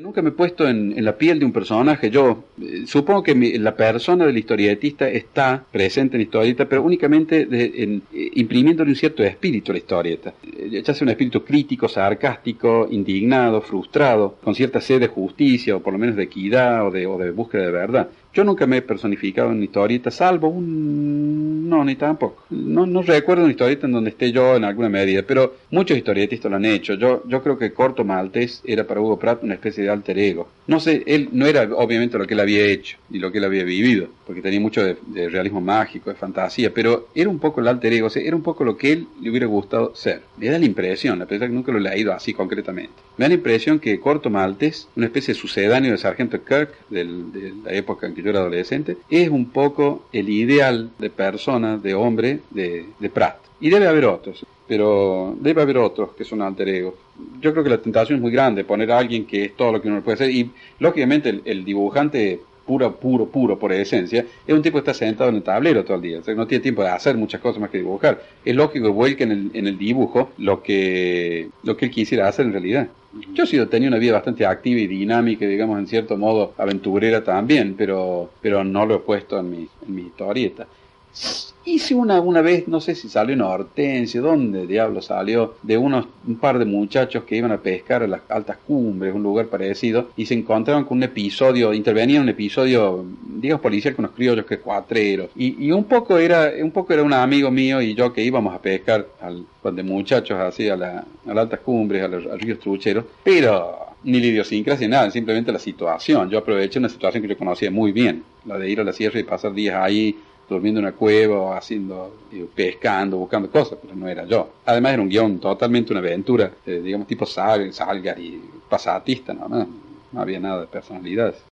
Nunca me he puesto en, la piel de un personaje. Yo eh, supongo que mi- la persona del historietista está presente en la historieta, pero únicamente de- eh, imprimiéndole un cierto espíritu a la historieta. Eh, ya sea un espíritu crítico, sarcástico, indignado, frustrado, con cierta sed de justicia, o por lo menos de equidad, o de búsqueda de verdad. Yo nunca me he personificado en historieta, salvo un... No, ni tampoco. No, no recuerdo una historieta en donde esté yo en alguna medida, pero muchos historietistas lo han hecho. Yo, yo creo que Corto Maltés era para Hugo Pratt una especie de alter ego. No sé, él no era obviamente lo que él había hecho y lo que él había vivido, porque tenía mucho de, de realismo mágico, de fantasía, pero era un poco el alter ego, o sea, era un poco lo que él le hubiera gustado ser. Me da la impresión, a pesar que nunca lo he leído así concretamente, me da la impresión que Corto Maltés, una especie de sucedáneo de Sargento Kirk del- de la época en que era adolescente, es un poco el ideal de persona, de hombre de, Pratt. Y debe haber otros, pero debe haber otros que son alter egos. Yo creo que la tentación es muy grande, poner a alguien que es todo lo que uno puede hacer. Y lógicamente el dibujante puro, puro, puro, por esencia, es un tipo que está sentado en el tablero todo el día. O sea, no tiene tiempo de hacer muchas cosas más que dibujar. Es lógico que vuelque en el, en el dibujo lo que, lo que él quisiera hacer en realidad. Yo he sido, tenía una vida bastante activa y dinámica, digamos, en cierto modo aventurera también, pero, pero no lo he puesto en mi, en mi historieta. Hice una, una vez, no sé si salió en Hortensia, ¿dónde diablo salió? De unos, un par de muchachos que iban a pescar a las altas cumbres, un lugar parecido, y se encontraban con un episodio, intervenía en un episodio, digamos, policial con unos criollos que cuatreros. Y, y un poco era, un poco era un amigo mío y yo que íbamos a pescar al, de muchachos así a, la, a las altas cumbres, a los, a trucheros, pero ni la idiosincrasia, nada, simplemente la situación. Yo aproveché una situación que yo conocía muy bien, la de ir a la sierra y pasar días ahí durmiendo en una cueva haciendo, pescando, buscando cosas, pero no era yo. Además era un guion totalmente una aventura, eh, digamos tipo Sal, Salgar y pasatista, ¿no? no, no había nada de personalidades.